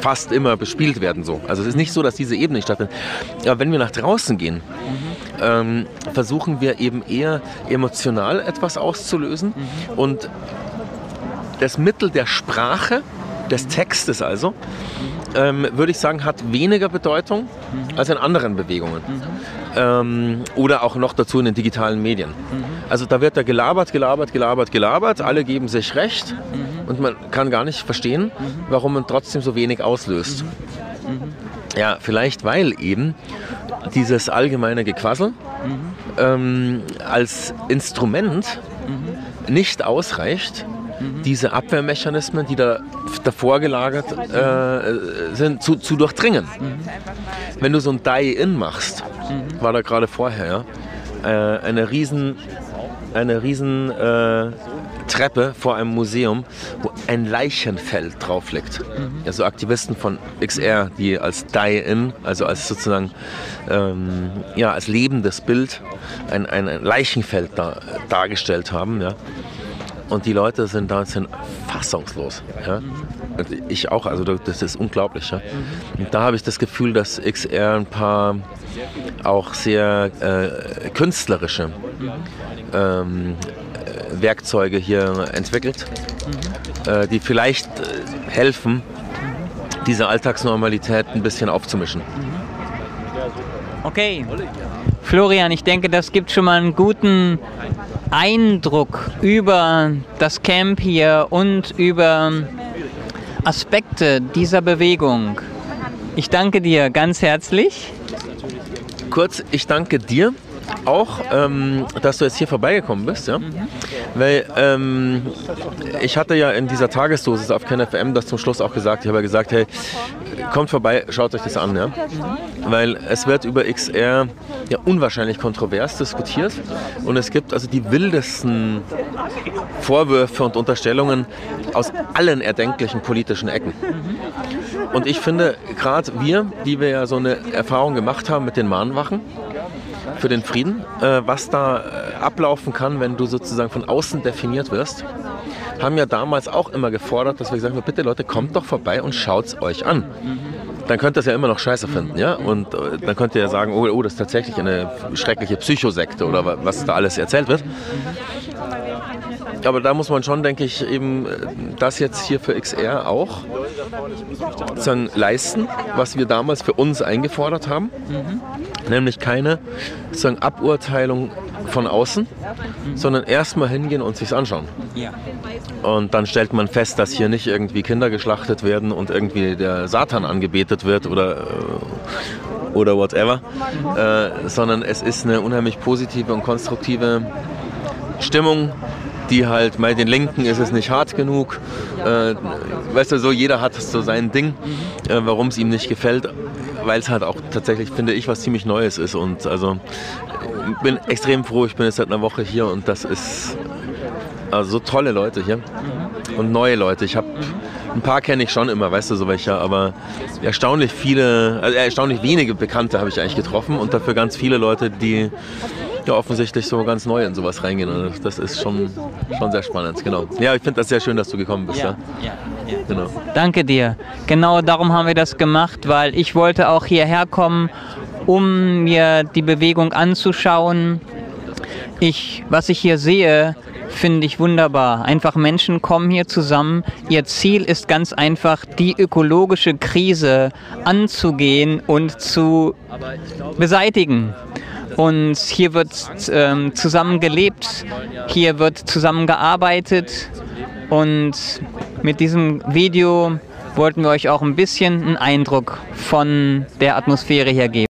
fast immer bespielt werden. So. Also es ist nicht so, dass diese Ebene nicht stattfindet. Aber wenn wir nach draußen gehen, ähm, versuchen wir eben eher emotional etwas auszulösen und das Mittel der Sprache, des Textes also, ähm, würde ich sagen, hat weniger Bedeutung als in anderen Bewegungen. Ähm, oder auch noch dazu in den digitalen Medien. Also da wird da gelabert, gelabert, gelabert, gelabert, alle geben sich recht und man kann gar nicht verstehen, warum man trotzdem so wenig auslöst. Ja, vielleicht weil eben dieses allgemeine Gequassel ähm, als Instrument nicht ausreicht, diese Abwehrmechanismen, die da davor gelagert äh, sind, zu, zu durchdringen. Wenn du so ein Die-In machst, war da gerade vorher, ja, äh, eine riesen, eine riesen äh, Treppe vor einem Museum, wo ein Leichenfeld drauf liegt. Also Aktivisten von XR, die als Die-In, also als sozusagen ähm, ja, als lebendes Bild ein, ein, ein Leichenfeld da, dargestellt haben. Ja. Und die Leute sind da sind fassungslos. Ja? Ich auch, also das ist unglaublich. Ja? Und da habe ich das Gefühl, dass XR ein paar auch sehr äh, künstlerische ähm, äh, Werkzeuge hier entwickelt, äh, die vielleicht äh, helfen, diese Alltagsnormalität ein bisschen aufzumischen. Okay. Florian, ich denke, das gibt schon mal einen guten Eindruck über das Camp hier und über Aspekte dieser Bewegung. Ich danke dir ganz herzlich. Kurz, ich danke dir auch, ähm, dass du jetzt hier vorbeigekommen bist, ja? Weil ähm, ich hatte ja in dieser Tagesdosis auf KenFM das zum Schluss auch gesagt. Ich habe ja gesagt, hey, kommt vorbei, schaut euch das an, ja? Weil es wird über XR ja unwahrscheinlich kontrovers diskutiert und es gibt also die wildesten Vorwürfe und Unterstellungen aus allen erdenklichen politischen Ecken. Und ich finde, gerade wir, die wir ja so eine Erfahrung gemacht haben mit den Mahnwachen, für den Frieden, äh, was da äh, ablaufen kann, wenn du sozusagen von außen definiert wirst, haben ja damals auch immer gefordert, dass wir gesagt haben, bitte Leute, kommt doch vorbei und schaut es euch an. Dann könnt ihr es ja immer noch scheiße finden, ja? Und äh, dann könnt ihr ja sagen, oh, oh, das ist tatsächlich eine schreckliche Psychosekte oder wa- was da alles erzählt wird. Aber da muss man schon, denke ich, eben äh, das jetzt hier für XR auch sozusagen leisten, was wir damals für uns eingefordert haben. Nämlich keine sozusagen Aburteilung von außen, sondern erstmal hingehen und sich's anschauen. Ja. Und dann stellt man fest, dass hier nicht irgendwie Kinder geschlachtet werden und irgendwie der Satan angebetet wird oder, äh, oder whatever, äh, sondern es ist eine unheimlich positive und konstruktive Stimmung, die halt, bei den Linken ist es nicht hart genug. Äh, weißt du, so jeder hat so sein Ding, äh, warum es ihm nicht gefällt, weil es halt auch tatsächlich, finde ich, was ziemlich Neues ist. Und also ich bin extrem froh, ich bin jetzt seit einer Woche hier und das ist also so tolle Leute hier und neue Leute. Ich habe ein paar kenne ich schon immer, weißt du, so welche, aber erstaunlich viele, also erstaunlich wenige Bekannte habe ich eigentlich getroffen und dafür ganz viele Leute, die ja offensichtlich so ganz neu in sowas reingehen. Und das ist schon, schon sehr spannend, genau. Ja, ich finde das sehr schön, dass du gekommen bist. Ja. ja, ja. Genau. Danke dir. Genau darum haben wir das gemacht, weil ich wollte auch hierher kommen, um mir die Bewegung anzuschauen. Ich, was ich hier sehe, finde ich wunderbar. Einfach Menschen kommen hier zusammen. Ihr Ziel ist ganz einfach, die ökologische Krise anzugehen und zu beseitigen. Und hier wird ähm, zusammen gelebt, hier wird zusammen gearbeitet und mit diesem Video wollten wir euch auch ein bisschen einen Eindruck von der Atmosphäre hier geben.